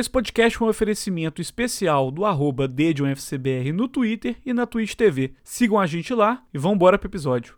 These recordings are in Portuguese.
Esse podcast é um oferecimento especial do arroba no Twitter e na Twitch TV. Sigam a gente lá e vamos embora pro episódio.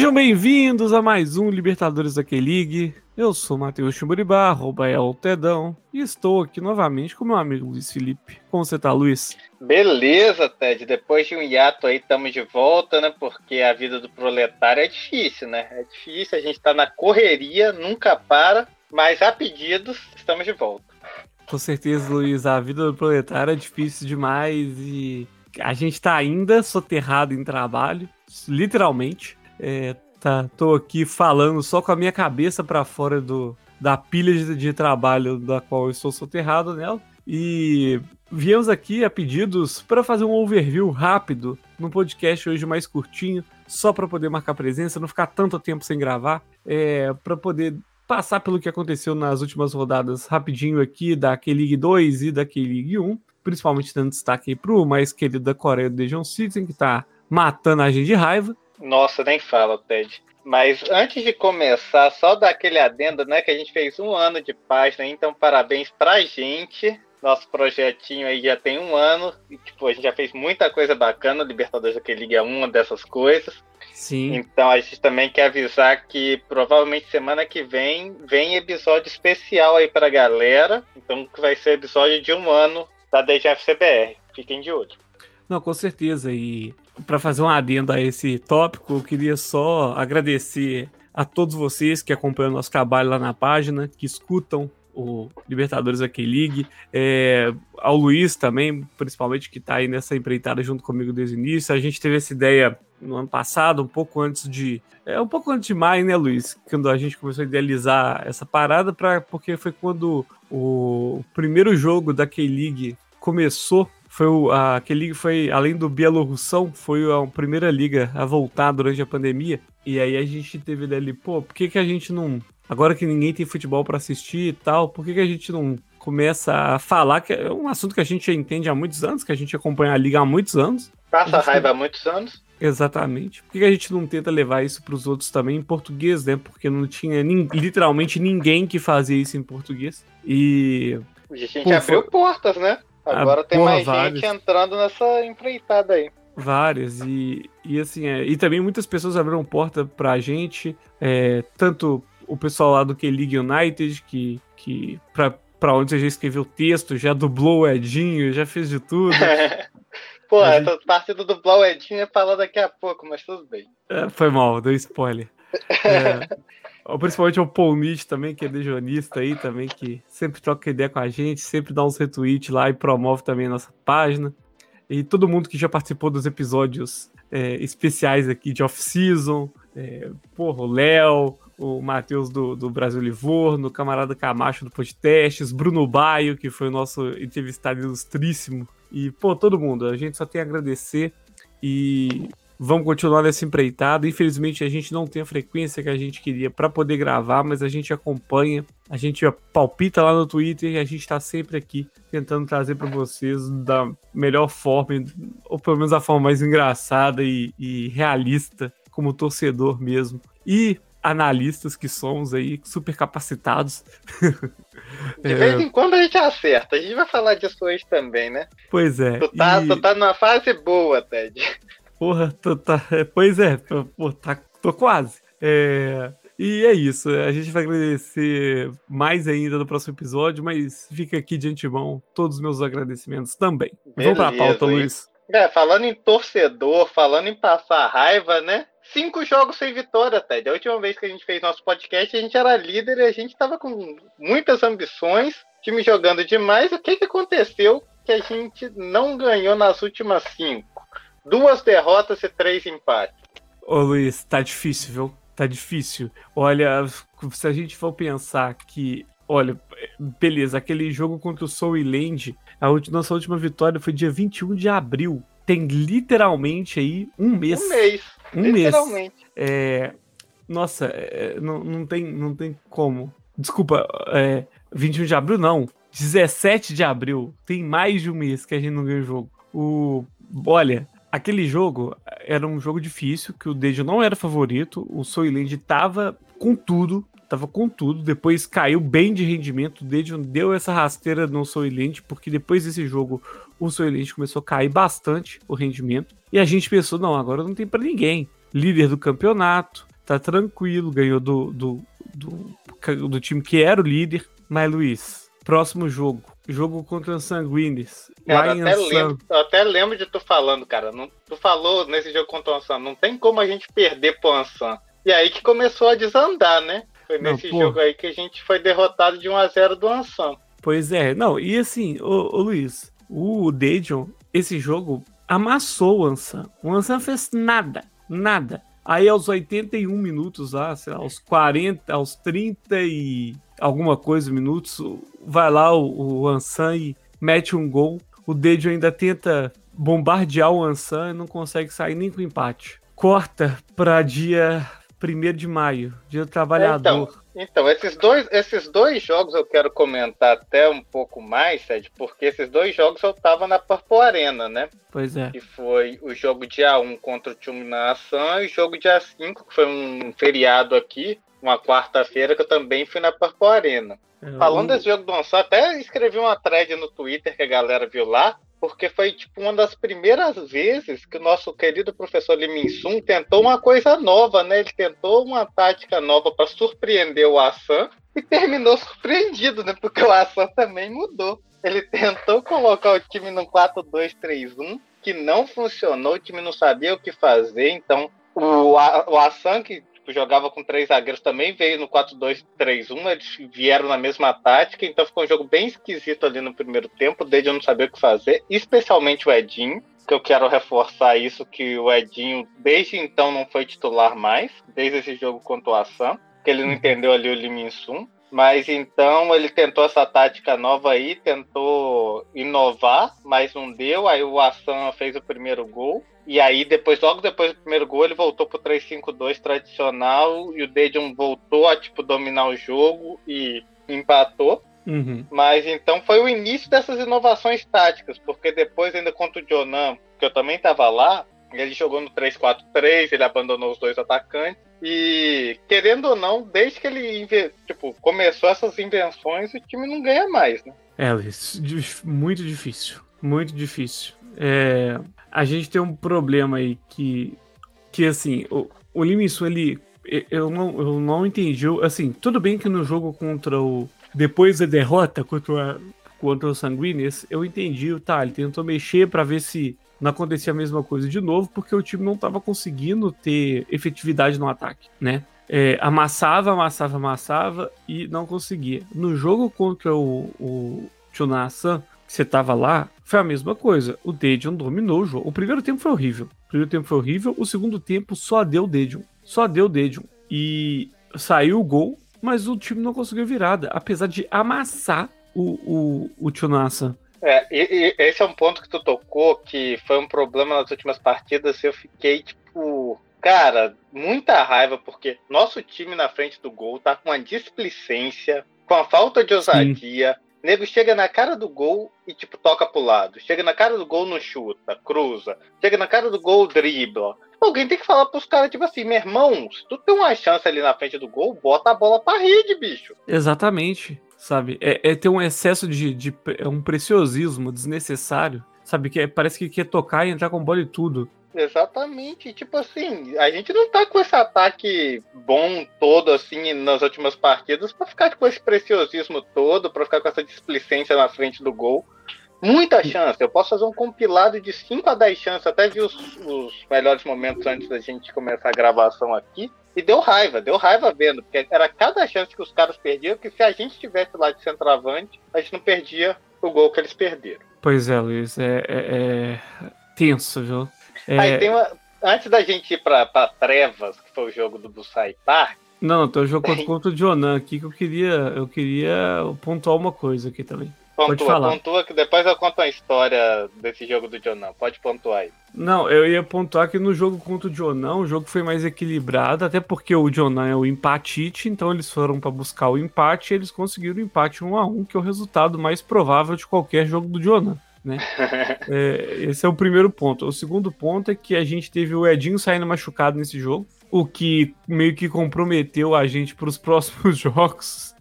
Sejam bem-vindos a mais um Libertadores da K-League. Eu sou Matheus Chumburibá, arroba é o Tedão, e estou aqui novamente com meu amigo Luiz Felipe. Como você tá, Luiz? Beleza, Ted. Depois de um hiato aí, estamos de volta, né? Porque a vida do proletário é difícil, né? É difícil, a gente tá na correria, nunca para, mas a pedidos, estamos de volta. Com certeza, Luiz, a vida do proletário é difícil demais e a gente tá ainda soterrado em trabalho, literalmente. É, tá, tô aqui falando só com a minha cabeça para fora do, da pilha de, de, trabalho da qual eu estou soterrado nela. E viemos aqui a pedidos para fazer um overview rápido no podcast hoje mais curtinho, só para poder marcar presença, não ficar tanto tempo sem gravar, é, para poder passar pelo que aconteceu nas últimas rodadas rapidinho aqui da K-League 2 e da K-League 1, principalmente dando destaque aí pro mais querido da Coreia, do Dejon Citizen, que tá matando a gente de raiva. Nossa, nem fala, Ted. Mas antes de começar, só dar aquele adendo, né? Que a gente fez um ano de página, então parabéns pra gente. Nosso projetinho aí já tem um ano. E, tipo, a gente já fez muita coisa bacana. Libertadores da Liga é uma dessas coisas. Sim. Então a gente também quer avisar que provavelmente semana que vem vem episódio especial aí pra galera. Então que vai ser episódio de um ano da DGFCBR. Fiquem de olho. Não, com certeza. E para fazer um adendo a esse tópico, eu queria só agradecer a todos vocês que acompanham nosso trabalho lá na página, que escutam o Libertadores aqui League, é, ao Luiz também, principalmente, que está aí nessa empreitada junto comigo desde o início. A gente teve essa ideia no ano passado, um pouco antes de. É um pouco antes de maio, né, Luiz? Quando a gente começou a idealizar essa parada, pra, porque foi quando o primeiro jogo da K-League começou foi o, a, aquele foi, além do Bielorrussão, foi a primeira liga a voltar durante a pandemia. E aí a gente teve dali, pô, por que, que a gente não. Agora que ninguém tem futebol para assistir e tal, por que, que a gente não começa a falar que é um assunto que a gente entende há muitos anos, que a gente acompanha a liga há muitos anos. Passa raiva há muitos anos. Exatamente. Por que a gente não tenta levar isso para os outros também em português, né? Porque não tinha literalmente ninguém que fazia isso em português. E. A gente Pô, abriu foi... portas, né? Agora ah, tem porra, mais vários. gente entrando nessa empreitada aí. Várias, e, e assim, é, e também muitas pessoas abriram porta pra gente, é, tanto o pessoal lá do K-League United, que, que pra, pra onde você já escreveu texto, já dublou o Edinho, já fez de tudo. Pô, a essa gente... parte do dublar o Edinho é falar daqui a pouco, mas tudo bem. É, foi mal, deu spoiler. É, Principalmente o Paul Nietzsche também, que é dejonista aí também, que sempre troca ideia com a gente, sempre dá uns retweets lá e promove também a nossa página. E todo mundo que já participou dos episódios é, especiais aqui de off-season, é, porra, o Léo, o Matheus do, do Brasil Livorno, o camarada Camacho do Podcasts, Bruno Baio, que foi o nosso entrevistado ilustríssimo. E, pô, todo mundo, a gente só tem a agradecer. E Vamos continuar nessa empreitada. Infelizmente, a gente não tem a frequência que a gente queria para poder gravar, mas a gente acompanha, a gente palpita lá no Twitter e a gente está sempre aqui tentando trazer para vocês da melhor forma, ou pelo menos da forma mais engraçada e, e realista, como torcedor mesmo. E analistas que somos aí, super capacitados. De vez em quando a gente acerta. A gente vai falar disso hoje também, né? Pois é. Tu tá, e... tu tá numa fase boa, Ted. Porra, tô, tá, pois é, pô, tá, tô quase. É, e é isso, a gente vai agradecer mais ainda no próximo episódio, mas fica aqui de antemão todos os meus agradecimentos também. Beleza, Vamos pra pauta, Luiz. É, falando em torcedor, falando em passar raiva, né? Cinco jogos sem vitória, Ted. A última vez que a gente fez nosso podcast, a gente era líder e a gente tava com muitas ambições, time jogando demais. O que, que aconteceu que a gente não ganhou nas últimas cinco? Duas derrotas e três empates. Ô Luiz, tá difícil, viu? Tá difícil. Olha, se a gente for pensar que. Olha, beleza, aquele jogo contra o Soul e Land, a última, nossa última vitória foi dia 21 de abril. Tem literalmente aí um mês. Um mês. Um literalmente. mês. É, Nossa, é, não, não, tem, não tem como. Desculpa, é, 21 de abril não. 17 de abril. Tem mais de um mês que a gente não ganha o jogo. O, olha, aquele jogo era um jogo difícil, que o Dejo não era favorito. O Soylent tava com tudo. Tava com tudo. Depois caiu bem de rendimento. O Dejo deu essa rasteira no Soylent, porque depois desse jogo o Soylent começou a cair bastante o rendimento. E a gente pensou, não, agora não tem para ninguém. Líder do campeonato, tá tranquilo, ganhou do, do, do, do time que era o líder. Mas, Luiz, próximo jogo. Jogo contra o Sanguinis. Cara, até lembro, eu até lembro de tu falando, cara. Não, tu falou nesse jogo contra o Ansan, não tem como a gente perder pro Ansan. E aí que começou a desandar, né? Foi nesse jogo aí que a gente foi derrotado de 1 a 0 do Ansan. Pois é, não, e assim, ô, ô Luiz, o Dejon, esse jogo amassou o Ansan. O Ansan fez nada, nada. Aí aos 81 minutos lá, sei lá, aos 40, aos 30 e alguma coisa minutos, vai lá o, o Ansan e mete um gol. O Dejo ainda tenta bombardear o Ansan e não consegue sair nem com empate. Corta para dia 1 de maio, dia do trabalhador. Então, então, esses, dois, esses dois jogos eu quero comentar até um pouco mais, Sérgio, porque esses dois jogos eu tava na Purple Arena, né? Pois é. Que foi o jogo dia 1 contra o Chumna Asan e o jogo dia 5, que foi um feriado aqui, uma quarta-feira, que eu também fui na Purple Arena. É, Falando desse jogo do Ansan, até escrevi uma thread no Twitter que a galera viu lá, porque foi tipo uma das primeiras vezes que o nosso querido professor Lee Sun tentou uma coisa nova, né? Ele tentou uma tática nova para surpreender o Assan e terminou surpreendido, né? Porque o Assan também mudou. Ele tentou colocar o time no 4-2-3-1, que não funcionou, o time não sabia o que fazer, então o, o Assan, que tipo, jogava com três zagueiros também, veio no 4-2-3-1, eles vieram na mesma tática, então ficou um jogo bem esquisito ali no primeiro tempo, desde eu não saber o que fazer, especialmente o Edinho, que eu quero reforçar isso, que o Edinho desde então não foi titular mais, desde esse jogo contra o Assam, que ele não entendeu ali o Liminsun. Mas então ele tentou essa tática nova aí, tentou inovar, mas não deu. Aí o Assam fez o primeiro gol. E aí, depois, logo depois do primeiro gol, ele voltou pro 3-5-2 tradicional e o Dedion voltou a tipo dominar o jogo e empatou. Uhum. Mas então foi o início dessas inovações táticas, porque depois, ainda contra o Jonan, que eu também estava lá, ele jogou no 3-4-3, ele abandonou os dois atacantes. E, querendo ou não, desde que ele tipo, começou essas invenções, o time não ganha mais, né? É, muito difícil. Muito difícil. É, a gente tem um problema aí que, que assim, o, o Liminsu, ele. Eu não, eu não entendi. Assim, tudo bem que no jogo contra o. Depois da derrota contra, contra o Sanguíneos, eu entendi, tá? Ele tentou mexer para ver se não acontecia a mesma coisa de novo, porque o time não estava conseguindo ter efetividade no ataque, né? É, amassava, amassava, amassava e não conseguia. No jogo contra o, o Chunasan, que você tava lá, foi a mesma coisa. O Dedion dominou o jogo. O primeiro tempo foi horrível. O primeiro tempo foi horrível, o segundo tempo só deu Dedion. Só deu Dedion. E saiu o gol, mas o time não conseguiu virada, apesar de amassar o, o, o Chunasan. É, e, e, esse é um ponto que tu tocou, que foi um problema nas últimas partidas. Eu fiquei, tipo, cara, muita raiva, porque nosso time na frente do gol tá com uma displicência, com a falta de ousadia. Sim. Nego chega na cara do gol e, tipo, toca pro lado. Chega na cara do gol, não chuta, cruza. Chega na cara do gol, dribla. Alguém tem que falar pros caras, tipo assim, meu irmão, se tu tem uma chance ali na frente do gol, bota a bola pra rede, bicho. Exatamente sabe? É, é ter um excesso de, de, é um preciosismo desnecessário, sabe? Que é, parece que quer tocar e entrar com bola e tudo. Exatamente. Tipo assim, a gente não tá com esse ataque bom todo, assim, nas últimas partidas, para ficar com esse preciosismo todo, para ficar com essa displicência na frente do gol. Muita chance. Eu posso fazer um compilado de 5 a 10 chances. Até vi os, os melhores momentos antes da gente começar a gravação aqui. E deu raiva, deu raiva vendo, porque era cada chance que os caras perdiam, que se a gente estivesse lá de centroavante, a gente não perdia o gol que eles perderam. Pois é, Luiz, é, é, é tenso, viu? É... Aí tem uma. Antes da gente ir pra, pra Trevas, que foi o jogo do Busai Park. Não, tem o jogo contra, contra o Jonan aqui que eu queria, eu queria pontuar uma coisa aqui também. Pontua, pontua que depois eu conto a história desse jogo do Jonão. Pode pontuar aí. Não, eu ia pontuar que no jogo contra o Jonão, o jogo foi mais equilibrado, até porque o Jonão é o empatite, então eles foram para buscar o empate e eles conseguiram o empate 1 a 1 que é o resultado mais provável de qualquer jogo do Jonão. Né? é, esse é o primeiro ponto. O segundo ponto é que a gente teve o Edinho saindo machucado nesse jogo, o que meio que comprometeu a gente para os próximos jogos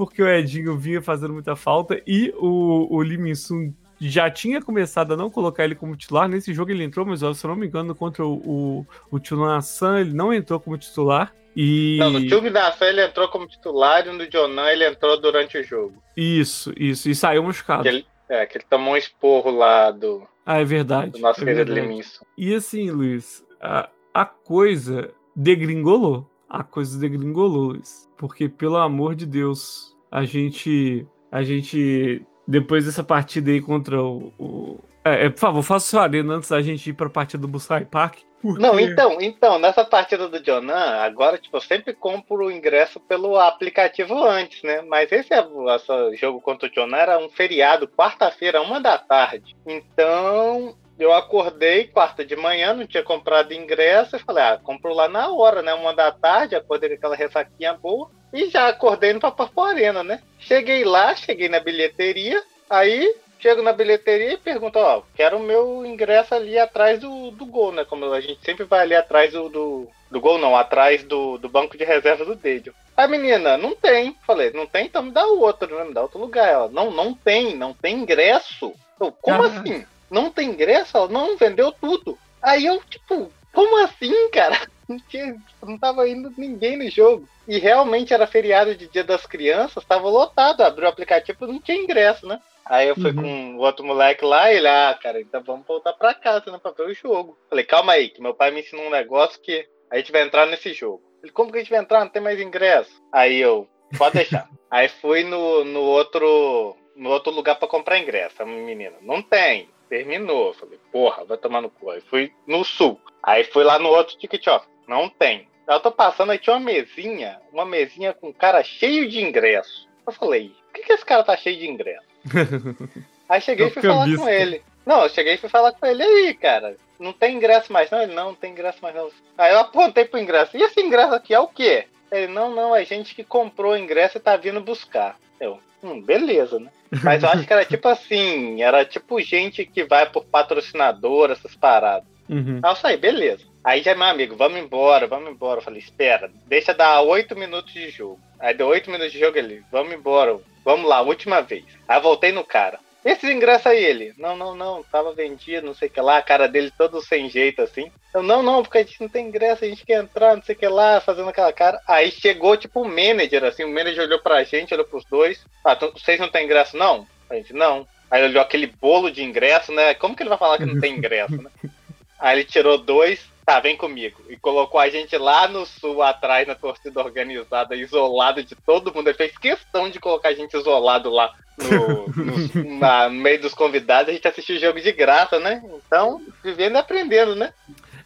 porque o Edinho vinha fazendo muita falta e o, o Lee Sun já tinha começado a não colocar ele como titular. Nesse jogo ele entrou, mas se eu não me engano, contra o, o, o San ele não entrou como titular. E... Não, no time da San ele entrou como titular e no Jonan ele entrou durante o jogo. Isso, isso. E saiu machucado. Ele, é, que ele tomou um esporro lá do. Ah, é verdade. Do nosso é querido Liminson. E assim, Luiz, a, a coisa degringolou. A coisa degringolou, Luiz. Porque, pelo amor de Deus, a gente. A gente. Depois dessa partida aí contra o. o... É, é, por favor, faça sua arena antes da gente ir pra partida do Busai Park. Não, então, então, nessa partida do Jonan, agora, tipo, eu sempre compro o ingresso pelo aplicativo antes, né? Mas esse, esse jogo contra o Jonan era um feriado, quarta-feira, uma da tarde. Então, eu acordei quarta de manhã, não tinha comprado ingresso, e falei, ah, compro lá na hora, né? Uma da tarde, acordei com aquela ressaquinha boa. E já acordei no Papapo Arena, né? Cheguei lá, cheguei na bilheteria, aí chego na bilheteria e pergunto, ó, quero o meu ingresso ali atrás do, do gol, né? Como a gente sempre vai ali atrás do, do, do gol, não, atrás do, do banco de reserva do Dedio. A menina, não tem. Falei, não tem, então me dá o outro, né? Me dá outro lugar. Ela, não, não tem, não tem ingresso. Eu, como assim? Não tem ingresso? Ela, não, vendeu tudo. Aí eu, tipo, como assim, cara? Não, tinha, não tava indo ninguém no jogo. E realmente era feriado de Dia das Crianças, tava lotado. Abriu o aplicativo, não tinha ingresso, né? Aí eu fui uhum. com o outro moleque lá, e ele, ah, cara, então vamos voltar pra casa, né, pra ver o jogo. Falei, calma aí, que meu pai me ensinou um negócio que a gente vai entrar nesse jogo. Ele, como que a gente vai entrar? Não tem mais ingresso. Aí eu, pode deixar. aí fui no, no outro no outro lugar para comprar ingresso. A menina, não tem. Terminou. Falei, porra, vai tomar no cu. Aí fui no sul. Aí fui lá no outro ticket off. Não tem. Eu tô passando, aí tinha uma mesinha, uma mesinha com um cara cheio de ingresso. Eu falei, por que, que esse cara tá cheio de ingresso? aí cheguei e fui falar com ele. Não, eu cheguei e fui falar com ele aí, cara. Não tem ingresso mais, não? Ele não, não tem ingresso mais, não. Aí eu apontei pro ingresso. E esse ingresso aqui é o quê? Ele, não, não, é gente que comprou o ingresso e tá vindo buscar. Eu, hum, beleza, né? Mas eu acho que era tipo assim, era tipo gente que vai por patrocinador, essas paradas. Uhum. Aí eu saí, beleza. Aí já, meu amigo, vamos embora, vamos embora. Eu falei, espera, deixa dar oito minutos de jogo. Aí deu oito minutos de jogo ele, vamos embora, vamos lá, última vez. Aí eu voltei no cara. Esse ingresso aí, ele, não, não, não, tava vendido, não sei o que lá, a cara dele todo sem jeito assim. Eu, não, não, porque a gente não tem ingresso, a gente quer entrar, não sei o que lá, fazendo aquela cara. Aí chegou tipo o um manager, assim, o manager olhou pra gente, olhou pros dois. Ah, vocês não tem ingresso, não? A gente, não. Aí olhou aquele bolo de ingresso, né? Como que ele vai falar que não tem ingresso, né? Aí ele tirou dois, tá, vem comigo. E colocou a gente lá no sul, atrás, na torcida organizada, isolado de todo mundo. Ele fez questão de colocar a gente isolado lá no, no, na, no meio dos convidados. A gente assistiu o jogo de graça, né? Então, vivendo e aprendendo, né?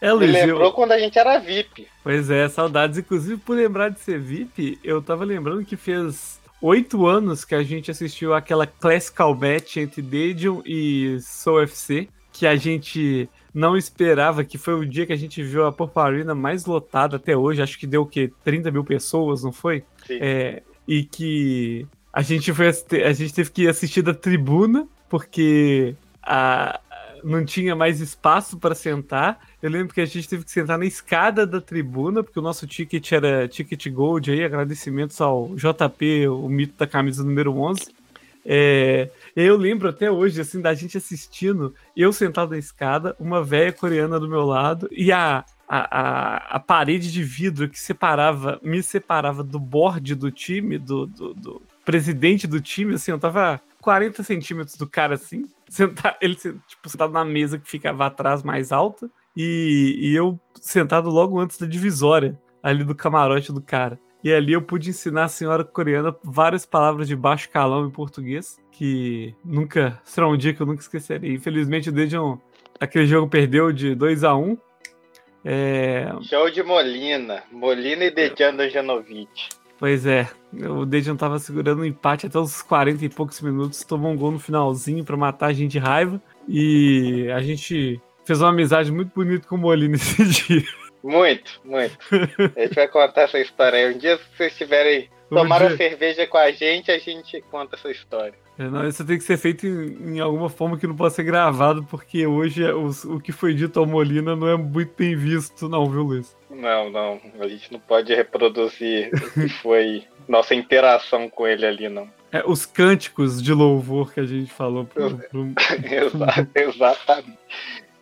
É, Luiz, Me lembrou eu... quando a gente era VIP. Pois é, saudades. Inclusive, por lembrar de ser VIP, eu tava lembrando que fez oito anos que a gente assistiu aquela Classical Match entre Dedion e Soul FC, que a gente não esperava, que foi o dia que a gente viu a Purple mais lotada até hoje, acho que deu o quê? 30 mil pessoas, não foi? Sim. É, e que a gente, foi, a gente teve que assistir da tribuna, porque a, não tinha mais espaço para sentar. Eu lembro que a gente teve que sentar na escada da tribuna, porque o nosso ticket era ticket gold aí, agradecimentos ao JP, o mito da camisa número 11. É, eu lembro até hoje, assim, da gente assistindo, eu sentado na escada, uma velha coreana do meu lado e a, a, a, a, parede de vidro que separava, me separava do board do time, do, do, do, presidente do time, assim, eu tava 40 centímetros do cara, assim, sentar, ele tipo, sentado na mesa que ficava atrás mais alta, e, e eu sentado logo antes da divisória, ali do camarote do cara. E ali eu pude ensinar a senhora coreana várias palavras de baixo calão em português, que nunca será um dia que eu nunca esquecerei. Infelizmente, desde um, aquele jogo perdeu de 2 a 1 um. é... Show de Molina. Molina e Dejan Janovic. Pois é, o Dejan tava segurando o um empate até os 40 e poucos minutos, tomou um gol no finalzinho para matar a gente de raiva. E a gente fez uma amizade muito bonita com o Molina esse dia. Muito, muito. A gente vai contar essa história aí. Um dia, se vocês tiverem tomaram dia... cerveja com a gente, a gente conta essa história. É, não, isso tem que ser feito em, em, alguma forma que não possa ser gravado, porque hoje é, o, o que foi dito ao Molina não é muito bem visto, não, viu, Luiz? Não, não. A gente não pode reproduzir o que foi nossa interação com ele ali, não. É, os cânticos de louvor que a gente falou. Pro, pro... Exatamente.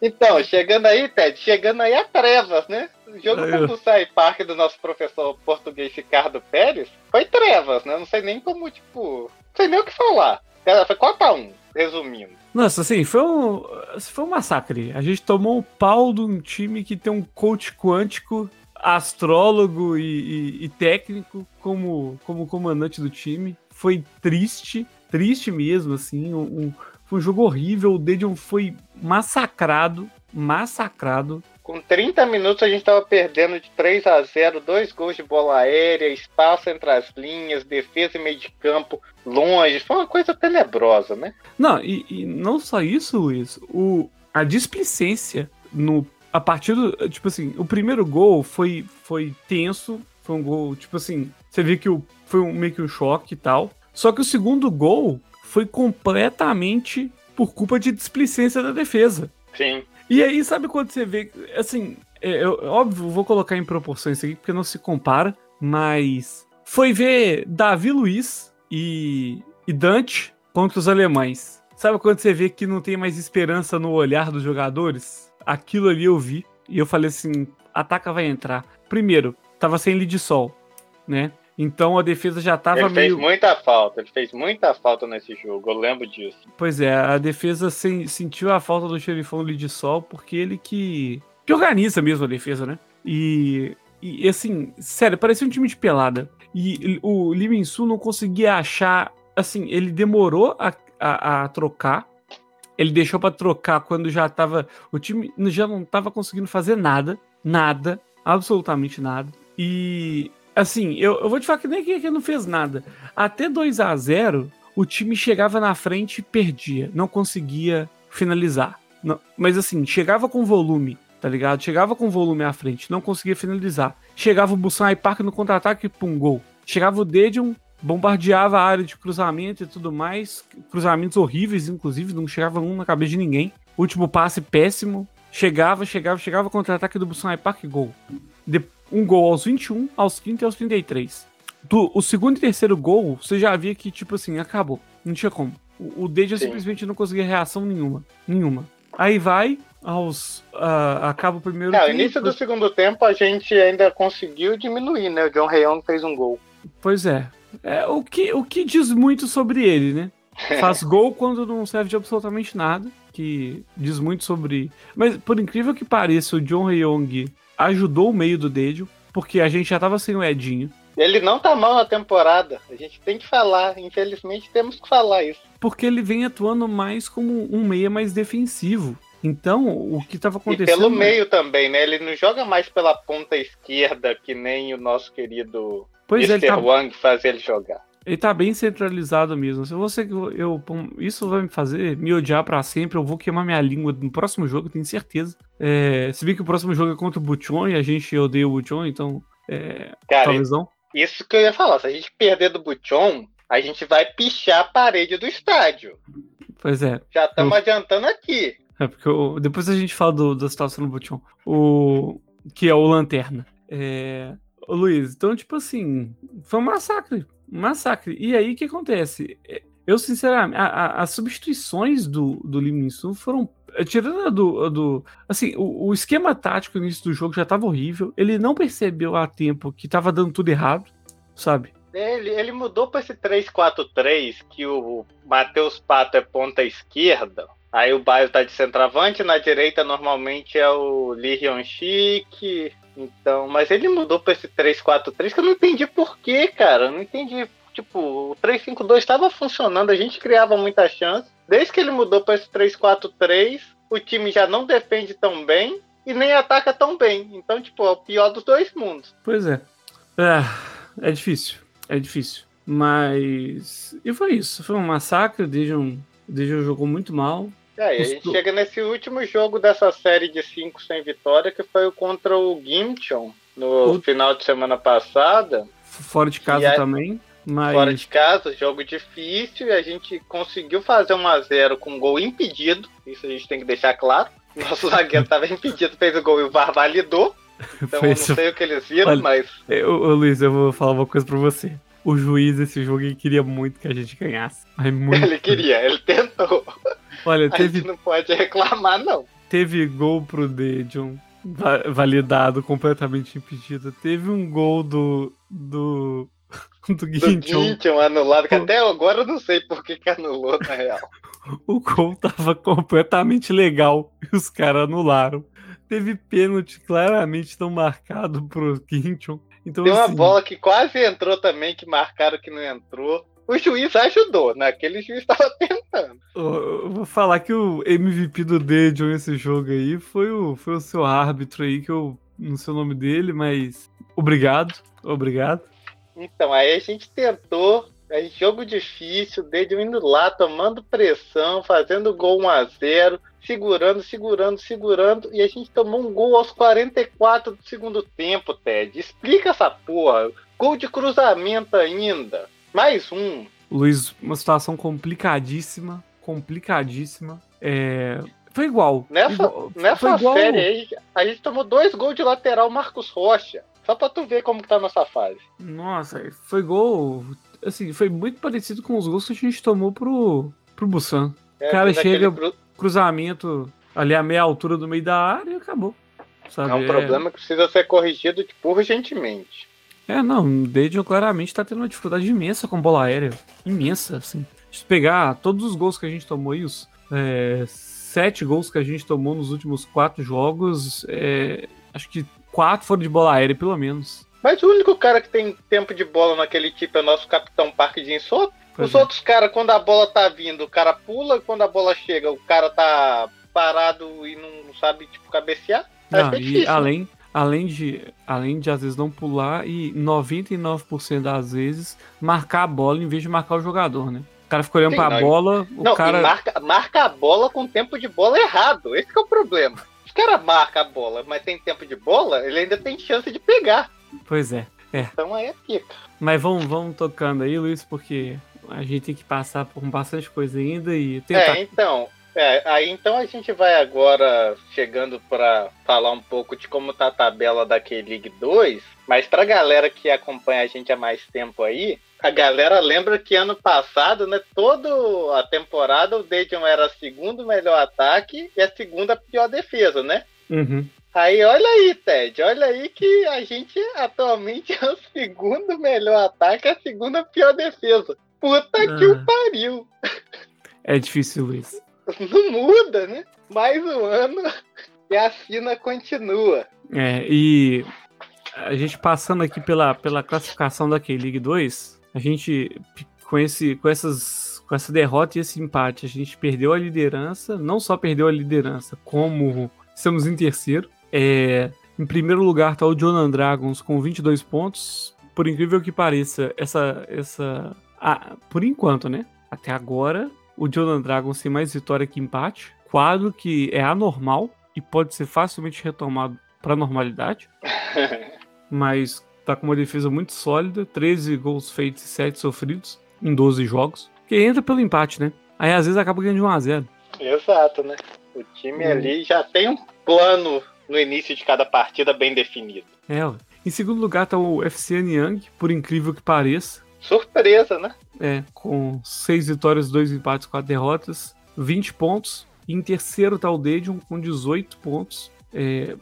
Então, chegando aí, Ted, chegando aí a trevas, né? O jogo aí, contra o Sai Park do nosso professor português Ricardo Pérez foi trevas, né? Não sei nem como, tipo. Não sei nem o que falar. Foi 4x1, resumindo. Nossa, assim, foi um, foi um massacre. A gente tomou um pau de um time que tem um coach quântico, astrólogo e, e, e técnico como, como comandante do time. Foi triste, triste mesmo, assim. Um, foi um jogo horrível. O Dedion foi massacrado, massacrado. Com 30 minutos a gente estava perdendo de 3 a 0 dois gols de bola aérea, espaço entre as linhas, defesa e meio de campo longe. Foi uma coisa tenebrosa, né? Não, e, e não só isso, Luiz. O, a displicência no a partir do. Tipo assim, o primeiro gol foi, foi tenso. Foi um gol, tipo assim, você vê que o, foi um, meio que um choque e tal. Só que o segundo gol foi completamente por culpa de displicência da defesa. Sim. E aí, sabe quando você vê. Assim, é, eu, óbvio, vou colocar em proporções aqui, porque não se compara, mas. Foi ver Davi Luiz e, e Dante contra os alemães. Sabe quando você vê que não tem mais esperança no olhar dos jogadores? Aquilo ali eu vi e eu falei assim: ataca vai entrar. Primeiro, tava sem lead sol, né? Então a defesa já estava meio. Ele fez muita falta, ele fez muita falta nesse jogo, eu lembro disso. Pois é, a defesa sem, sentiu a falta do xerifão de sol porque ele que, que organiza mesmo a defesa, né? E, e assim, sério, parecia um time de pelada. E o Lee Su não conseguia achar. Assim, ele demorou a, a, a trocar. Ele deixou para trocar quando já tava. O time já não tava conseguindo fazer nada. Nada. Absolutamente nada. E assim, eu, eu vou te falar que nem que, que não fez nada. Até 2 a 0 o time chegava na frente e perdia. Não conseguia finalizar. Não, mas assim, chegava com volume, tá ligado? Chegava com volume à frente, não conseguia finalizar. Chegava o Busan Park no contra-ataque e um gol. Chegava o Dedion, bombardeava a área de cruzamento e tudo mais. Cruzamentos horríveis, inclusive, não chegava um na cabeça de ninguém. Último passe péssimo. Chegava, chegava, chegava, contra-ataque do Busan Park, gol. De um gol aos 21, aos 30 e aos 33. Do, o segundo e terceiro gol, você já via que, tipo assim, acabou. Não tinha como. O, o Deja simplesmente não conseguia reação nenhuma. Nenhuma. Aí vai, aos. Uh, acaba o primeiro. É, no início do segundo tempo a gente ainda conseguiu diminuir, né? O John Rayong fez um gol. Pois é. é o, que, o que diz muito sobre ele, né? Faz gol quando não serve de absolutamente nada. Que diz muito sobre. Mas por incrível que pareça, o John Rayong ajudou o meio do Dedio, porque a gente já tava sem o Edinho. Ele não tá mal na temporada. A gente tem que falar. Infelizmente, temos que falar isso. Porque ele vem atuando mais como um meia mais defensivo. Então, o que estava acontecendo. E pelo meio também, né? Ele não joga mais pela ponta esquerda, que nem o nosso querido pois Mr. É, tá... Wang faz ele jogar. Ele tá bem centralizado mesmo. Se você eu, isso vai me fazer me odiar para sempre, eu vou queimar minha língua no próximo jogo, tenho certeza. É, se bem que o próximo jogo é contra o Buchon e a gente odeia o Buchon, então é, Cara, talvez não. Isso que eu ia falar, se a gente perder do Buchon, a gente vai pichar a parede do estádio. Pois é. Já estamos eu... adiantando aqui. É porque eu, depois a gente fala do, da situação do Buchon. O que é o Lanterna. É, Ô, Luiz, então, tipo assim, foi um massacre. Massacre. E aí, o que acontece? É, eu, sinceramente, a, a, as substituições do, do Lim Sun foram. É, tirando a do, do. Assim, o, o, esquema tático no início do jogo já estava horrível. Ele não percebeu a tempo que estava dando tudo errado, sabe? Ele, ele mudou para esse 3-4-3, que o Matheus Pato é ponta esquerda. Aí o Baio tá de centroavante, na direita normalmente é o Lee Hyun-Shik, então, mas ele mudou pra esse 3-4-3 que eu não entendi por quê, cara. Eu não entendi. Tipo, o 3-5-2 estava funcionando, a gente criava muita chance. Desde que ele mudou para esse 3-4-3, o time já não defende tão bem e nem ataca tão bem. Então, tipo, é o pior dos dois mundos. Pois é. É, é difícil. É difícil. Mas. E foi isso. Foi um massacre. O Dejan, o jogou muito mal. É, e a gente chega nesse último jogo dessa série de 5 sem vitória, que foi contra o Gimchon no o... final de semana passada. Fora de casa aí, também. Mas... Fora de casa, jogo difícil, e a gente conseguiu fazer 1 a 0 com um gol impedido. Isso a gente tem que deixar claro. Nosso zagueiro estava impedido, fez o gol e o VAR validou. Então eu não sei o que eles viram, Olha, mas. Eu, Luiz, eu vou falar uma coisa pra você. O juiz desse jogo queria muito que a gente ganhasse. Muito. Ele queria, ele tentou. Olha, teve. A gente não pode reclamar, não. Teve gol pro Dedion validado, completamente impedido. Teve um gol do. do. do Guinchon. Do anulado, que até agora eu não sei por que, que anulou, na real. o gol tava completamente legal e os caras anularam. Teve pênalti claramente não marcado pro Guinchon. Então, Tem uma assim, bola que quase entrou também, que marcaram que não entrou. O juiz ajudou, né? Aquele juiz estava tentando. Eu vou falar que o MVP do Dejon nesse jogo aí foi o, foi o seu árbitro aí, que eu não sei o nome dele, mas obrigado, obrigado. Então, aí a gente tentou, é jogo difícil, Dejon indo lá, tomando pressão, fazendo gol 1 a 0 segurando, segurando, segurando, e a gente tomou um gol aos 44 do segundo tempo, Ted. Explica essa porra. Gol de cruzamento ainda. Mais um. Luiz, uma situação complicadíssima, complicadíssima. É... Foi igual. Nessa, igual, nessa foi igual... série aí, a gente tomou dois gols de lateral Marcos Rocha. Só pra tu ver como que tá a nossa fase. Nossa, foi gol. Assim, foi muito parecido com os gols que a gente tomou pro, pro Busan. É, cara chega, cru... cruzamento ali a meia altura do meio da área e acabou. Sabe? É um problema que precisa ser corrigido tipo, urgentemente. É, não, o Dejan claramente tá tendo uma dificuldade imensa com bola aérea. Imensa, assim. Se pegar todos os gols que a gente tomou aí, os é, sete gols que a gente tomou nos últimos quatro jogos, é, acho que quatro foram de bola aérea, pelo menos. Mas o único cara que tem tempo de bola naquele tipo é o nosso capitão Parque de Insoto. Os é. outros caras, quando a bola tá vindo, o cara pula, quando a bola chega, o cara tá parado e não sabe, tipo, cabecear. Não, e difícil, além, né? Além, de, além de, às vezes, não pular e 99% das vezes marcar a bola em vez de marcar o jogador, né? O cara fica olhando Sim, pra não, bola, o não, cara... Marca, marca a bola com tempo de bola errado. Esse é o problema. O cara marca a bola, mas tem tempo de bola, ele ainda tem chance de pegar. Pois é. É. Então aí é pica. Mas vamos, vamos tocando aí, Luiz, porque a gente tem que passar por bastante coisa ainda e tentar. É, então. É, aí então a gente vai agora chegando para falar um pouco de como tá a tabela da K-League 2, mas pra galera que acompanha a gente há mais tempo aí, a galera lembra que ano passado, né, toda a temporada o Dejon era o segundo melhor ataque e a segunda pior defesa, né? Uhum. Aí olha aí, Ted, olha aí que a gente atualmente é o segundo melhor ataque e a segunda pior defesa. Puta ah. que o pariu. É difícil, Luiz. Não muda, né? Mais um ano e a China continua. É, e a gente passando aqui pela, pela classificação da K-League 2, a gente, com, esse, com, essas, com essa derrota e esse empate, a gente perdeu a liderança, não só perdeu a liderança, como estamos em terceiro. É, em primeiro lugar está o Jonan Dragons com 22 pontos. Por incrível que pareça, essa, essa ah, por enquanto, né? Até agora, o Jordan Dragons tem mais vitória que empate. Quadro que é anormal e pode ser facilmente retomado para normalidade. mas tá com uma defesa muito sólida, 13 gols feitos e 7 sofridos em 12 jogos. Que entra pelo empate, né? Aí às vezes acaba ganhando de 1 a 0. Exato, né? O time hum. ali já tem um plano no início de cada partida bem definido. É, em segundo lugar tá o FC Niang, por incrível que pareça. Surpresa, né? É, com seis vitórias, dois empates, quatro derrotas, 20 pontos. Em terceiro tá o Dedion com 18 pontos. É,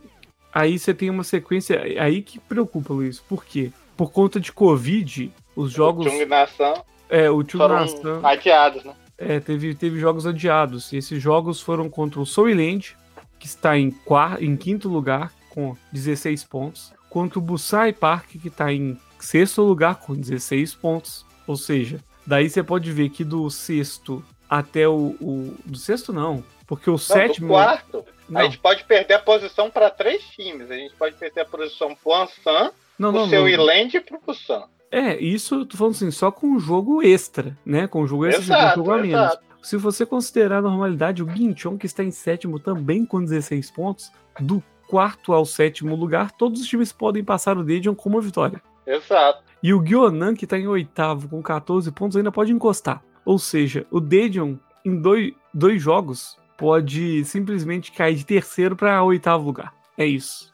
aí você tem uma sequência. Aí que preocupa, Luiz. Por quê? Por conta de Covid, os jogos. O Chung Nação. É, o Chung Nação. Adiados, né? É, teve, teve jogos adiados. E esses jogos foram contra o Soiland, que está em, quarto, em quinto lugar, com 16 pontos. Contra o Busai Park, que está em sexto lugar com 16 pontos. Ou seja, daí você pode ver que do sexto até o. o do sexto não, porque o não, sétimo. Quarto, não. a gente pode perder a posição para três times. A gente pode perder a posição pro Ansan, não, pro não, seu Iland e pro Busan. É, isso eu tô falando assim, só com o jogo extra, né? Com o jogo extra, Exato, com o jogo a menos. exato. Se você considerar a normalidade, o Guinchon, que está em sétimo também com 16 pontos, do quarto ao sétimo lugar, todos os times podem passar o Dedion com uma vitória. Exato. E o Gyonan, que está em oitavo com 14 pontos, ainda pode encostar. Ou seja, o Dedion, em dois, dois jogos, pode simplesmente cair de terceiro para oitavo lugar. É isso.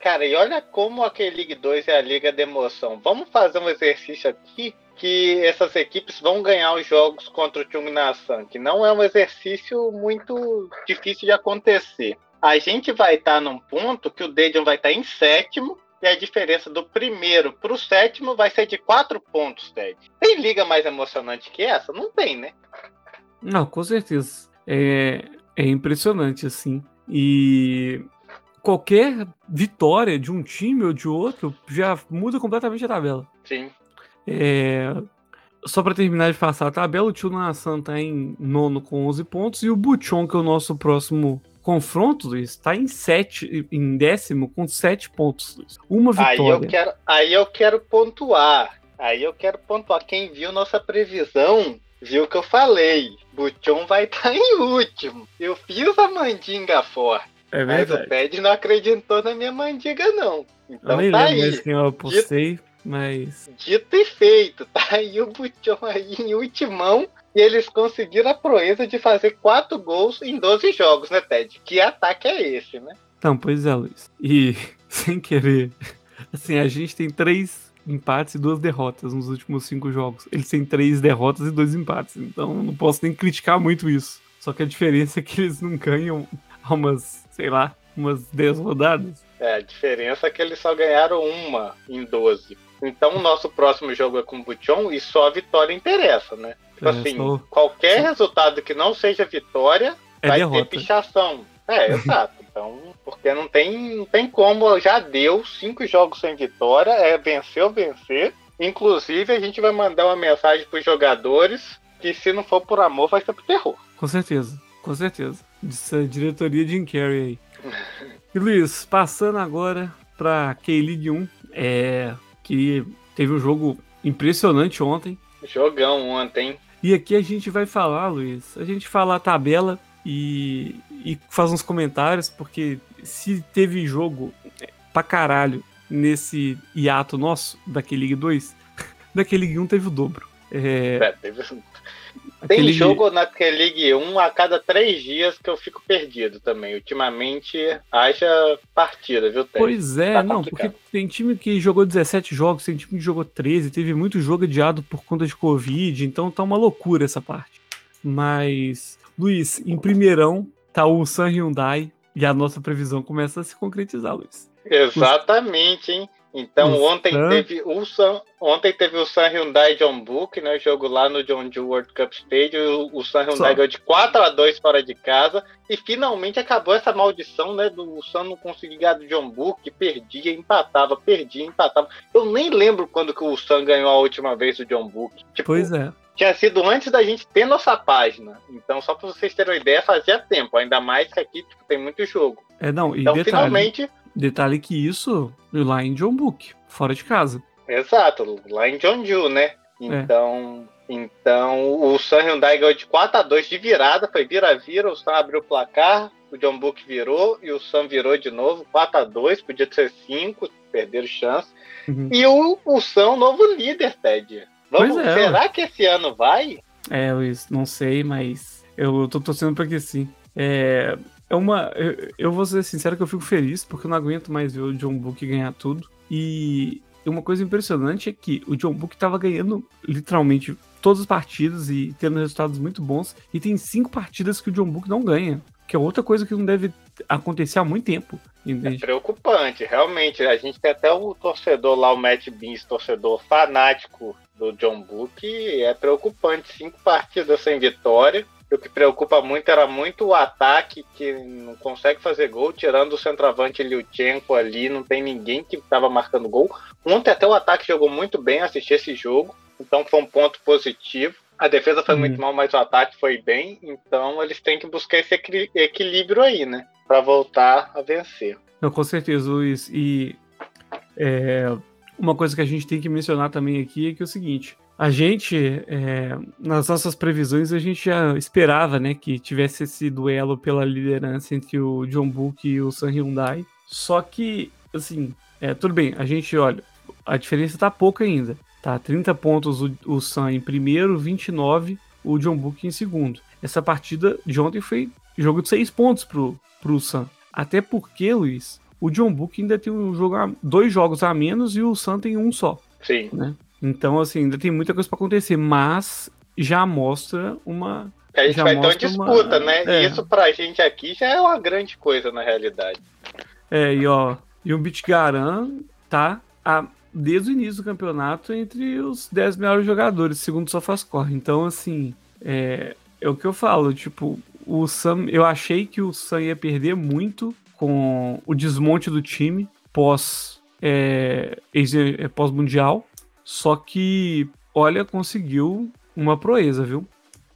Cara, e olha como a K-League 2 é a liga de emoção. Vamos fazer um exercício aqui que essas equipes vão ganhar os jogos contra o Chung Nasan, que não é um exercício muito difícil de acontecer. A gente vai estar num ponto que o Dedion vai estar em sétimo e a diferença do primeiro para o sétimo vai ser de quatro pontos, Ted. Tem liga mais emocionante que essa? Não tem, né? Não, com certeza. É, é impressionante, assim. E qualquer vitória de um time ou de outro já muda completamente a tabela. Sim. É, Só para terminar de passar a tabela, o Tio Nassan tá em nono com 11 pontos e o Buchon, que é o nosso próximo confronto, Luiz, está em sete, em décimo com 7 pontos, Luiz. Uma Aí eu, vitória. quero, aí eu quero pontuar. Aí eu quero pontuar. Quem viu nossa previsão, viu que eu falei. Buchon vai estar em último. Eu fiz a mandinga forte. É Mas o. Ped não acreditou na minha mandiga, não. Eu Então tá lembro aí. mais quem eu apostei, mas. Dito e feito. Tá aí o Buchon aí em ultimão. E eles conseguiram a proeza de fazer quatro gols em 12 jogos, né, Ted? Que ataque é esse, né? Não, pois é, Luiz. E, sem querer, assim, a gente tem três empates e duas derrotas nos últimos cinco jogos. Eles têm três derrotas e dois empates. Então, não posso nem criticar muito isso. Só que a diferença é que eles não ganham há umas, sei lá, umas 10 rodadas. É, a diferença é que eles só ganharam uma em 12. Então o nosso próximo jogo é com o Buchon e só a vitória interessa, né? Tipo É, assim, só- qualquer resultado que não seja vitória É vai derrota. ter pichação. É, exato. Então, porque não tem, não tem como, já deu cinco jogos sem vitória, é vencer ou vencer. Inclusive, a gente vai mandar uma mensagem pros jogadores que se não for por amor, vai ser pro terror. Com certeza, com certeza. Essa diretoria de Carrey aí. E Luiz, passando agora pra K-League 1, é, que teve um jogo impressionante ontem. Jogão ontem. E aqui a gente vai falar, Luiz, a gente fala a tabela e, e faz uns comentários, porque se teve jogo pra caralho nesse hiato nosso, da K-League 2, da K-League 1 teve o dobro. É, É, teve- Tem K-League- jogo na K-League 1 a cada três dias que eu fico perdido também. Ultimamente, haja partida, viu, Ted? Pois é, Tá não, complicado. porque tem time que jogou 17 jogos, tem time que jogou 13, teve muito jogo adiado por conta de Covid, então tá uma loucura essa parte. Mas, Luiz, em primeirão tá o San Hyundai e a nossa previsão começa a se concretizar, Luiz. Exatamente, hein? Então O ontem Sam- teve o Sam, ontem teve o San Hyundai John Book, né? Jogo lá no John Deere World Cup Stadium. O, o San Hyundai Só. ganhou de 4 a 2 fora de casa. E finalmente acabou essa maldição, né? Do Sam não conseguir ganhar do John Book, perdia, empatava, perdia, empatava. Eu nem lembro quando que o Sam ganhou a última vez do John Book. Tipo, Pois é. tinha sido antes da gente ter nossa página. Então, só pra vocês terem uma ideia, fazia tempo. Ainda mais que aqui tipo, tem muito jogo. É, não, e Então, detalhe, finalmente, detalhe que isso lá em John Book, fora de casa. exato, lá em Jeonju, né? Então, então o San Hyundai ganhou de 4 a 2 de virada, foi vira-vira, o Sam abriu o placar, o John Book virou e o Sam virou de novo, 4 a 2 podia ser 5, perderam chance. Uhum. E o, o Sam, novo líder, Ted. Vamos, é, será que esse ano vai? É, Luiz, não sei, mas eu tô torcendo pra que sim. É, é uma. Eu, eu vou ser sincero que eu fico feliz, porque eu não aguento mais ver o John Book ganhar tudo. E uma coisa impressionante é que o John Book tava ganhando literalmente todas as partidas e tendo resultados muito bons. E tem cinco partidas que o John Book não ganha. Que é outra coisa que não deve acontecer há muito tempo. É Entende? preocupante, realmente. A gente tem até o torcedor lá, o Matt Beans, torcedor fanático do John Book, é preocupante. Cinco partidas sem vitória. O que preocupa muito era muito o ataque, que não consegue fazer gol, tirando o centroavante Liuchenko ali, não tem ninguém que estava marcando gol. Ontem até o ataque jogou muito bem, assisti esse jogo, então foi um ponto positivo. A defesa foi Uhum. muito mal, mas o ataque foi bem, então eles têm que buscar esse equilíbrio aí, né? Pra voltar a vencer. Não, com certeza, Luiz. E é, uma coisa que a gente tem que mencionar também aqui é que é o seguinte: a gente, é, nas nossas previsões, a gente já esperava, né, que tivesse esse duelo pela liderança entre o John Book e o San Hyundai. Só que, assim, é, tudo bem, a gente olha, a diferença tá pouca ainda. Tá, 30 pontos o, o San em primeiro, 29 o John Book em segundo. Essa partida de ontem foi jogo de 6 pontos pro, pro San. Até porque, Luiz, o John Book ainda tem um jogo a, dois jogos a menos e o San tem um só. Sim. Né? Então, assim, ainda tem muita coisa para acontecer, mas já mostra uma. A gente já vai ter uma disputa, uma- né? é. E isso pra gente aqui já é uma grande coisa, na realidade. É, e ó, e o Bitgaran tá a- desde o início do campeonato entre os 10 melhores jogadores, segundo o SofaScore. Então, assim, é, é o que eu falo, tipo, o Sam, eu achei que o Sam ia perder muito com o desmonte do time pós é, é, pós-mundial, só que, olha, conseguiu uma proeza, viu?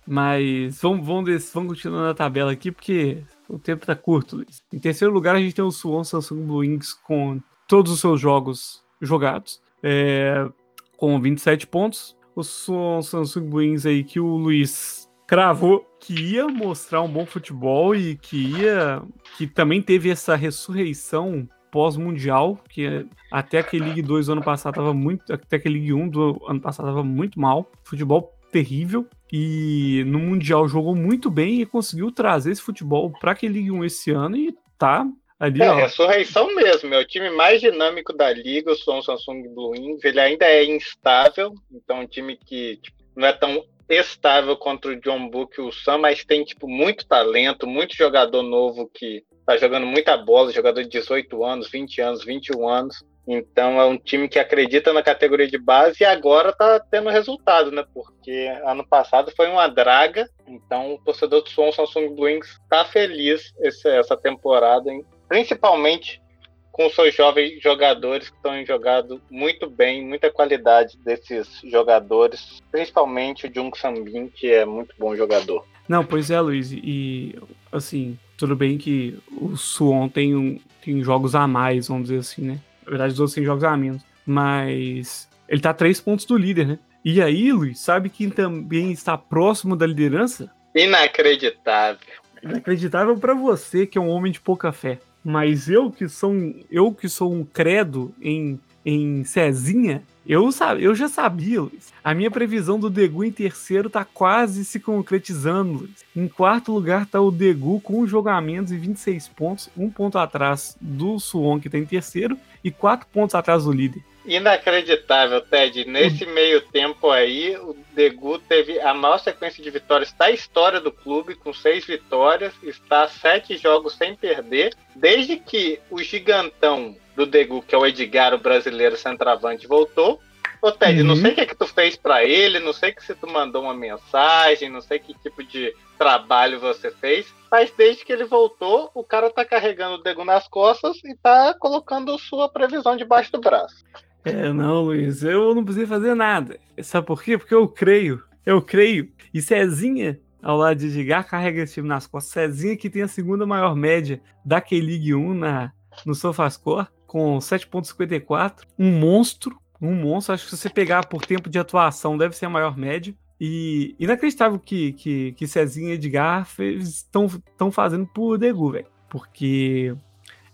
Mas vamos, vamos, des- vamos continuar na tabela aqui, porque o tempo tá curto, Luiz. Em terceiro lugar, a gente tem o Suwon Samsung Blue Wings com todos os seus jogos jogados, é, com 27 pontos. O Suwon Samsung Blue Wings aí que o Luiz cravou que ia mostrar um bom futebol e que ia. que também teve essa ressurreição pós-mundial, que até aquele League 2 do ano passado tava muito. Até aquele League 1 do ano passado tava muito mal. Futebol terrível. E no Mundial jogou muito bem e conseguiu trazer esse futebol para aquele League 1 esse ano e tá ali, É, ó. ressurreição mesmo. É o time mais dinâmico da liga, o Samsung Blue Wings. Ele ainda é instável, então é um time que tipo, não é tão estável contra o John Book e o Sam, mas tem tipo muito talento, muito jogador novo que tá jogando muita bola, jogador de 18 anos, 20 anos, 21 anos. Então é um time que acredita na categoria de base e agora tá tendo resultado, né? Porque ano passado foi uma draga. Então o torcedor do Som Samsung Blue Wings tá feliz essa temporada, hein? principalmente com seus jovens jogadores que estão jogando muito bem, muita qualidade desses jogadores, principalmente o Jung Sambin, que é muito bom jogador. Não, pois é, Luiz, e assim, tudo bem que o Suon tem, um, tem jogos a mais, vamos dizer assim, né? Na verdade, os outros têm jogos a menos. Mas ele tá a três pontos do líder, né? E aí, Luiz, sabe quem também está próximo da liderança? Inacreditável. Inacreditável pra você, que é um homem de pouca fé. Mas eu que sou eu que sou um credo em, em Cezinha, eu, eu já sabia, Luiz. A minha previsão do Degu em terceiro tá quase se concretizando, Luiz. Em quarto lugar tá o Degu com jogamentos e 26 pontos, um ponto atrás do Suon, que tá em terceiro, e quatro pontos atrás do líder. Inacreditável, Ted. Nesse meio tempo aí, o Degu teve a maior sequência de vitórias da história do clube, com seis vitórias, está a sete jogos sem perder, desde que o gigantão do Degu, que é o Edgar, o brasileiro centroavante, voltou. Ô, Ted, não Uhum. sei o que, é que tu fez pra ele, não sei que se tu mandou uma mensagem, não sei que tipo de trabalho você fez, mas desde que ele voltou, o cara tá carregando o Degu nas costas e tá colocando sua previsão debaixo do braço. É, não, Luiz, eu não precisei fazer nada. Sabe por quê? Porque eu creio. Eu creio. E Cezinha, ao lado de Edgar, carrega esse time nas costas. Cezinha que tem a segunda maior média da K-League 1 na, no SofaScore, com 7.54. Um monstro. Um monstro. Acho que se você pegar por tempo de atuação, deve ser a maior média. E inacreditável que, que, que Cezinha e Edgar estão fazendo por Degu, velho. Porque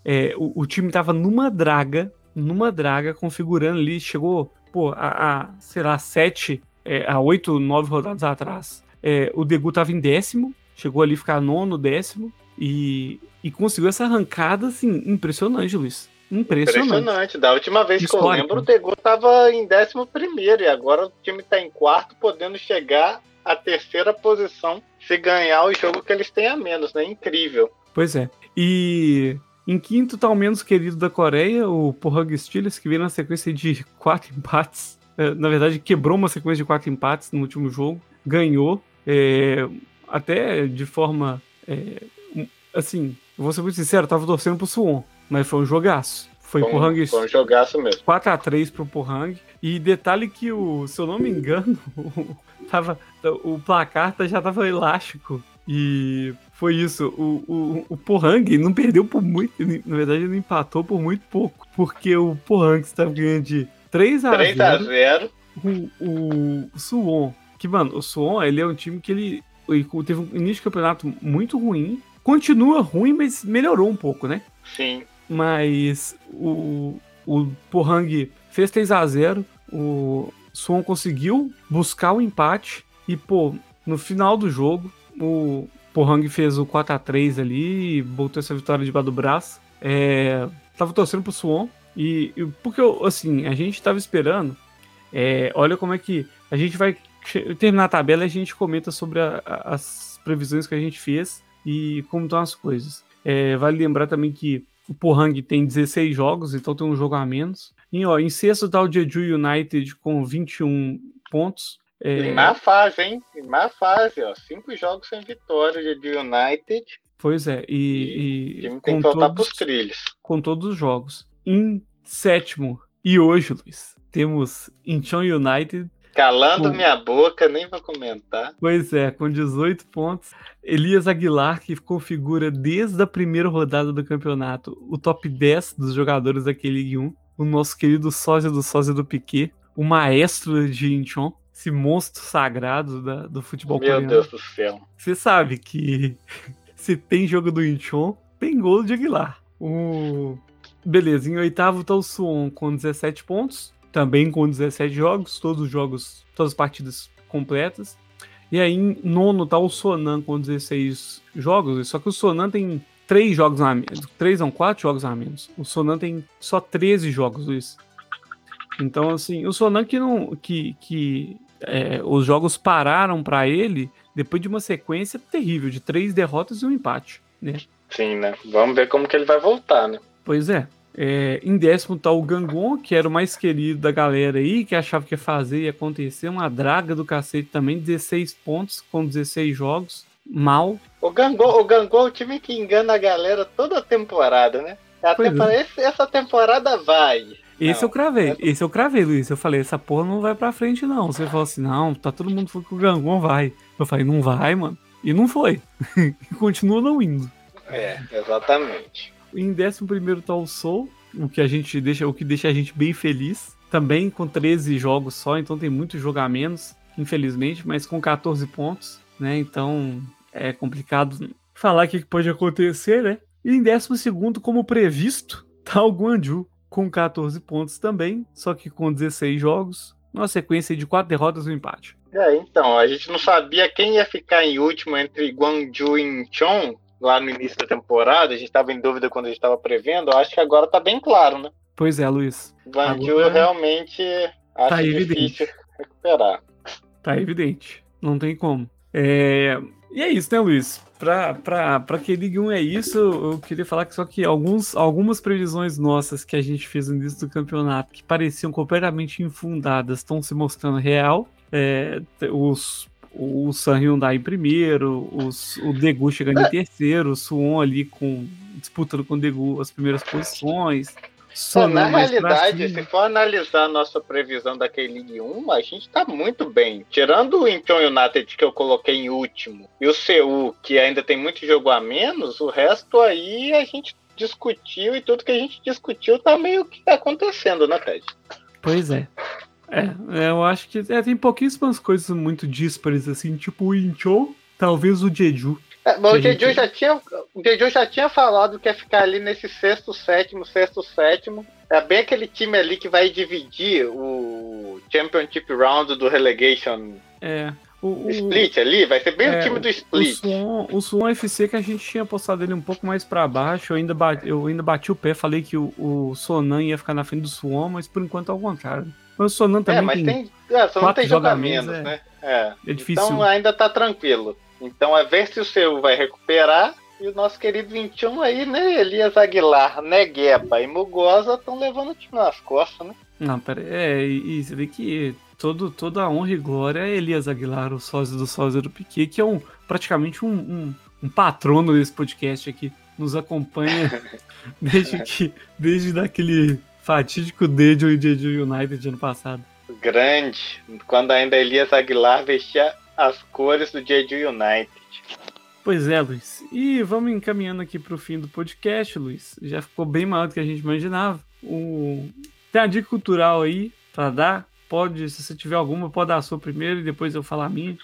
é, o, o time tava numa draga numa draga, configurando ali, chegou, pô, a, a sei lá, sete, é, a oito, nove rodadas atrás. É, o Degu tava em décimo, chegou ali a ficar nono, décimo, e, e conseguiu essa arrancada, assim, impressionante, Luiz. Impressionante. Impressionante. Da última vez que eu Histórico. lembro, o Degu tava em 11 e agora o time tá em quarto, podendo chegar à terceira posição se ganhar o jogo que eles têm a menos, né? Incrível. Pois é. E em quinto tá o menos querido da Coreia, o Pohang Steelers, que veio na sequência de quatro empates. É, Na verdade, quebrou uma sequência de quatro empates no último jogo, ganhou, é, até de forma. é, assim, vou ser muito sincero, tava torcendo pro Suwon, mas foi um jogaço. Foi Foi um, Pohang foi um jogaço mesmo. 4x3 pro Pohang. E detalhe que, o, se eu não me engano, o, tava, o placar tá- já tava elástico. E foi isso. O, o, o Pohang não perdeu por muito. Na verdade, ele empatou por muito pouco. Porque o Pohang estava ganhando de 3x0. 3x0. O, o, o Suwon. Que, mano, o Suwon, ele é um time que ele, ele teve um início de campeonato muito ruim. Continua ruim, mas melhorou um pouco, né? Sim. Mas o, o Pohang fez 3x0. O Suwon conseguiu buscar o empate. E, pô, no final do jogo, o Pohang fez o 4x3 ali e botou essa vitória debaixo do braço. É, tava torcendo pro Suwon. E, e porque, assim, a gente tava esperando. É, olha como é que a gente vai terminar a tabela e a gente comenta sobre a, a, as previsões que a gente fez e como estão as coisas. É, vale lembrar também que o Pohang tem 16 jogos, então tem um jogo a menos. E, ó, em sexto tá o Jeju United com 21 pontos. É... Em má fase, hein? Em má fase, ó. Cinco jogos sem vitória de United. Pois é, e. e, e tem que voltar pros trilhos. Com todos os jogos. Em sétimo, e hoje, Luiz, temos Incheon United. Calando com... minha boca, nem vou comentar. Pois é, com 18 pontos. Elias Aguilar, que configura desde a primeira rodada do campeonato o top 10 dos jogadores daquele Ligue 1. O nosso querido sósia do sósia do Piquet, o maestro de Incheon esse monstro sagrado da, do futebol Meu coreano. Deus do céu. Você sabe que se tem jogo do Incheon, tem gol de Aguilar. O... Beleza, em oitavo tá o Suon com 17 pontos, também com 17 jogos, todos os jogos, todas as partidas completas. E aí em nono tá o Sonan com 16 jogos, só que o Sonan tem 3 jogos a menos, 3 não, 4 jogos a menos. O Sonan tem só 13 jogos, Luiz. Então, assim, o Sonan que não. que, que é, os jogos pararam para ele depois de uma sequência terrível de três derrotas e um empate, né? Sim, né? Vamos ver como que ele vai voltar, né? Pois é. É em décimo tá o Gangon, que era o mais querido da galera aí, que achava que ia fazer e acontecer. Uma draga do cacete também, 16 pontos com 16 jogos. Mal. O Gangon, o Gangon é o time que engana a galera toda a temporada, né? A temporada, é. essa temporada vai. Esse não, eu cravei, esse eu cravei, Luiz. Eu falei, essa porra não vai pra frente, não. Você falou assim, não, tá todo mundo falando que o Gangon vai. Eu falei, não vai, mano. E não foi. Continua não indo. É, exatamente. Em 11 tá o Soul, o que a gente deixa, o que deixa a gente bem feliz. Também com 13 jogos só, então tem muito jogo a menos, infelizmente, mas com 14 pontos, né? Então é complicado falar o que pode acontecer, né? E em 12, como previsto, tá o Guanju, com 14 pontos também, só que com 16 jogos, numa sequência de quatro derrotas e um empate. É, então, a gente não sabia quem ia ficar em último entre Guangzhou e Incheon lá no início da temporada, a gente estava em dúvida quando a gente estava prevendo, acho que agora está bem claro, né? Pois é, Luiz. Guangzhou agora... realmente acho tá difícil recuperar. Tá evidente, não tem como. É... E é isso, né, Luiz? Pra, pra, pra que Ligue 1 é isso, eu queria falar que só que alguns, algumas previsões nossas que a gente fez no início do campeonato, que pareciam completamente infundadas, estão se mostrando real. É, os, o San Hyundai em primeiro, os, o Degu chegando em terceiro, o Suon ali com, disputando com o Degu as primeiras posições. Só na realidade, se for analisar a nossa previsão da K-League 1, a gente tá muito bem. Tirando o Incheon United que eu coloquei em último e o Seul, que ainda tem muito jogo a menos, o resto aí a gente discutiu e tudo que a gente discutiu tá meio que acontecendo, né, Ted? Pois é. É, eu acho que é, tem pouquíssimas coisas muito díspares, assim, tipo o Incheon, talvez o Jeju. É, mas o Jeju, já tinha, o Jeju já tinha falado que ia ficar ali nesse sexto, sétimo, sexto, sétimo. É bem aquele time ali que vai dividir o Championship Round do Relegation. É. O, o, split ali, vai ser bem é, o time do Split. O Suon, FC que a gente tinha postado ele um pouco mais para baixo, eu ainda, bati, eu ainda bati o pé, falei que o, o Sonan ia ficar na frente do Suon, mas por enquanto é o contrário. Mas o Sonan também é, mas tem, tem, é, Sonan tem jogamentos, é, né? É. é difícil. Então ainda tá tranquilo. Então é ver se o seu vai recuperar. E o nosso querido 21 aí, né? Elias Aguilar, Negueba e Mugosa estão levando o time nas costas, né? Não, pera É, e, você vê que todo, toda a honra e glória é Elias Aguilar, o sósia do sósia do Piquet, que é um, praticamente um, um, um patrono desse podcast aqui. Nos acompanha desde que desde daquele fatídico Dejo e Jeju United de ano passado. Grande, quando ainda Elias Aguilar vestia as cores do Jeju United. Pois é, Luiz. E vamos encaminhando aqui para o fim do podcast, Luiz. Já ficou bem maior do que a gente imaginava. O... Tem a dica cultural aí pra dar? Pode, se você tiver alguma, pode dar a sua primeiro e depois eu falar a minha.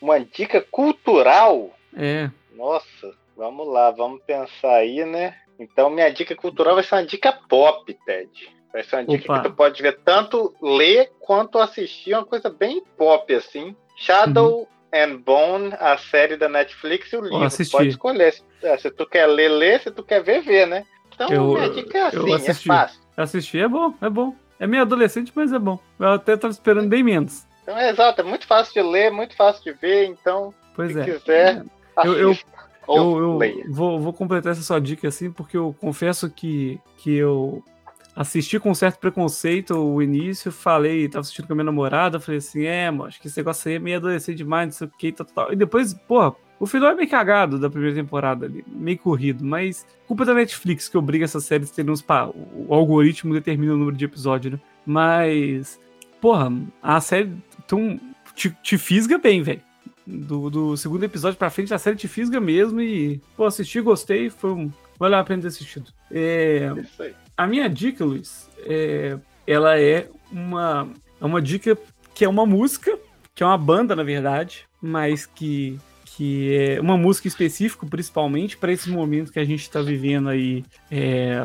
Uma dica cultural? É. Nossa, vamos lá, vamos pensar aí, né? Então, minha dica cultural vai ser uma dica pop, Ted. Vai ser uma dica Opa. que tu pode ver tanto ler quanto assistir, uma coisa bem pop, assim. Shadow and Bone, a série da Netflix e o livro. assisti. Pode escolher. Se, é, se tu quer ler, ler. Se tu quer ver, ver, né? Então, Eu- minha dica é assim, é fácil. Assistir é bom, é bom. É meio adolescente, mas é bom. Eu até tava esperando bem menos. Então, é exato. É muito fácil de ler, muito fácil de ver. Então, Pois se é. quiser, Eu- eu- Eu, eu vou, vou completar essa sua dica assim, porque eu confesso que, que eu assisti com certo preconceito o início, falei, tava assistindo com a minha namorada, falei assim, é, mano, acho que esse negócio aí é meio adolescente demais, não sei o que, tal, tal. E depois, porra, o final é meio cagado da primeira temporada ali, meio corrido, mas culpa da Netflix que obriga essas séries a terem uns pá, o algoritmo determina o número de episódios, né? Mas, porra, a série tão, te, te fisga bem, velho do, do segundo episódio pra frente, a série te fisga mesmo e, pô, assisti, gostei, foi um, valeu a pena ter assistido. É, aí. a minha dica, Luiz, é, ela é uma, é uma dica que é uma música, que é uma banda, na verdade, mas que, que é uma música específica, principalmente para esse momento que a gente está vivendo aí, é,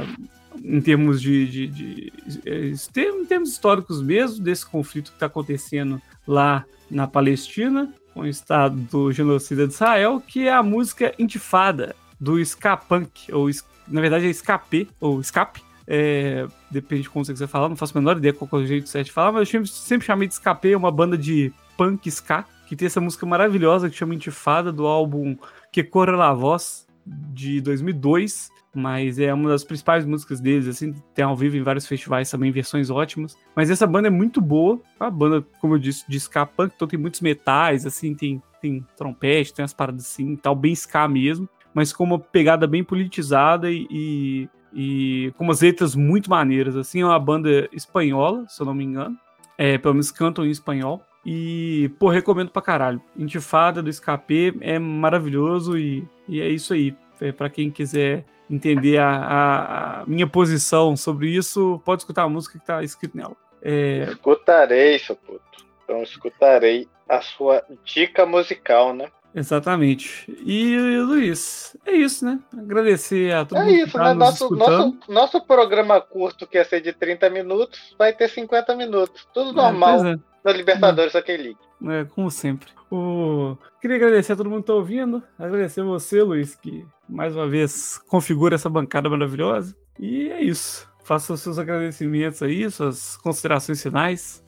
em termos de, de, de- é, em termos históricos mesmo, desse conflito que está acontecendo lá na Palestina, com o estado do genocida de Israel, que é a música Intifada, do ska punk, ou na verdade é escape, ou escape, é, depende de como você quiser falar, não faço a menor ideia qual é o jeito certo de falar, mas eu sempre, chamei de escape, uma banda de punk ska, que tem essa música maravilhosa que chama Intifada, do álbum Que Corra La Voz, de 2002, mas é uma das principais músicas deles, assim, tem ao vivo em vários festivais também, versões ótimas. Mas essa banda é muito boa, a banda, como eu disse, de ska punk, então tem muitos metais, assim, tem, tem trompete, tem as paradas assim, tal, bem ska mesmo, mas com uma pegada bem politizada e, e, e com umas letras muito maneiras, assim, é uma banda espanhola, se eu não me engano, é, pelo menos cantam em espanhol, e, pô, recomendo pra caralho. Intifada do Escape é maravilhoso e, e é isso aí. É, para quem quiser entender a, a- a minha posição sobre isso, pode escutar a música que tá escrito nela. É, Escutarei, seu puto. Então escutarei a sua dica musical, né? exatamente. E, Luiz, é isso, né? Agradecer a todo É mundo que isso, tá né? nos Nosso, escutando. nosso, nosso programa curto, que ia ser de 30 minutos, vai ter 50 minutos. Tudo É, normal é. na Libertadores Hockey League. É, como sempre. O... Queria agradecer a todo mundo que tá ouvindo. Agradecer você, Luiz, que mais uma vez configura essa bancada maravilhosa. E é isso. Faça os seus agradecimentos aí, suas considerações finais.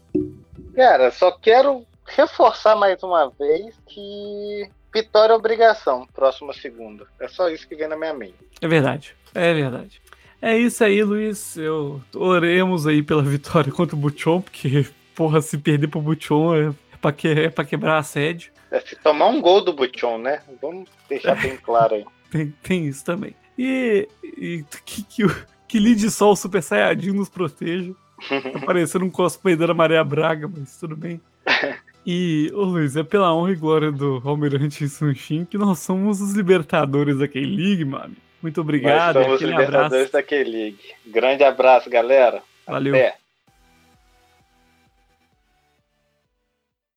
Cara, só quero reforçar mais uma vez que vitória é obrigação, próxima segunda. É só isso que vem na minha mente. É verdade. É verdade. É isso aí, Luiz. Eu oremos aí pela vitória contra o Buchon, porque, porra, se perder pro Buchon é pra, que... é pra quebrar a sede. É se tomar um gol do Buchon, né? Vamos deixar bem claro aí. Tem, tem isso também. E, e que, que, que Lid Sol Super Saiyajin nos proteja. Tá parecendo um cosplay da Maria Braga, mas tudo bem. E, ô Luiz, é pela honra e glória do Almirante Sunshin que nós somos os libertadores da K-League, mano. Muito Nós obrigado. e somos aquele Libertadores abraço. da K-League. Grande abraço, galera. Valeu. Até.